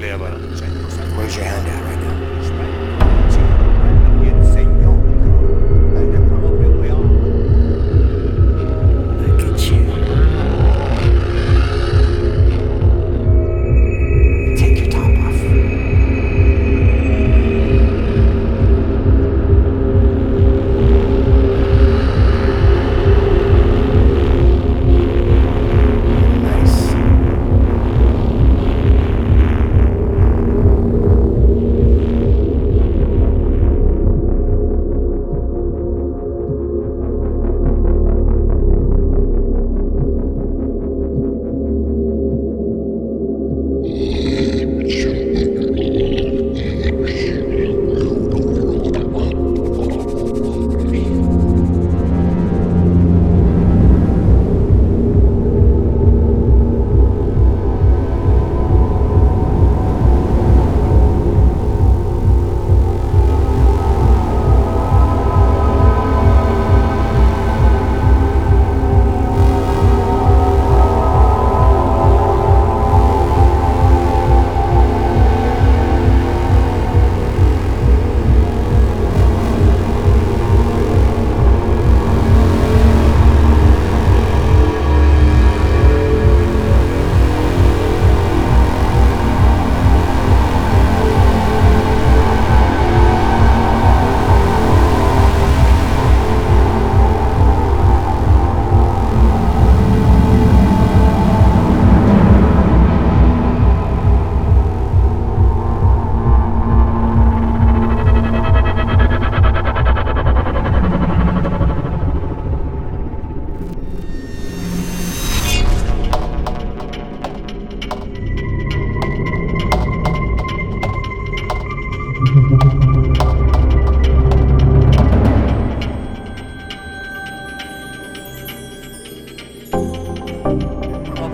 Raise Where's your hand at right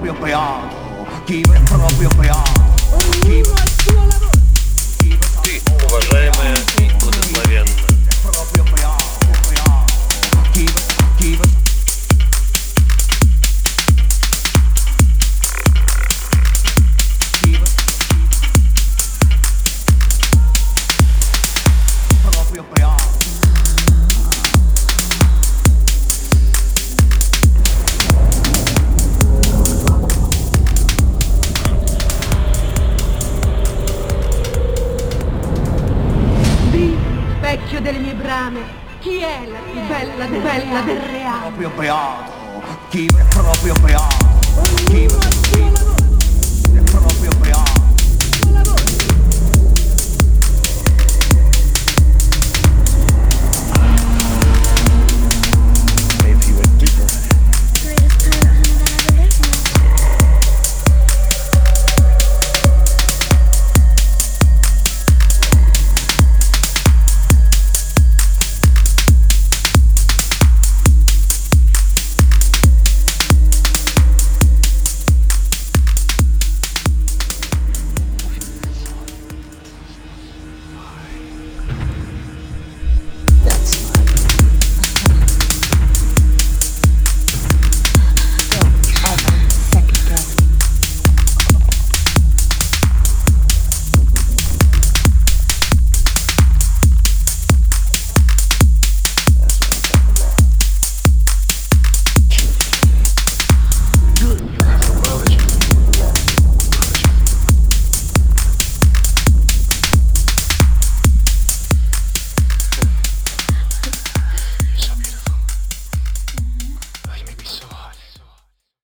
proprio beato, chi è proprio beato, chi Ты, уважаемая brame, chi è la più bella, de- bella del reale? proprio beato, chi è proprio beato, chi chi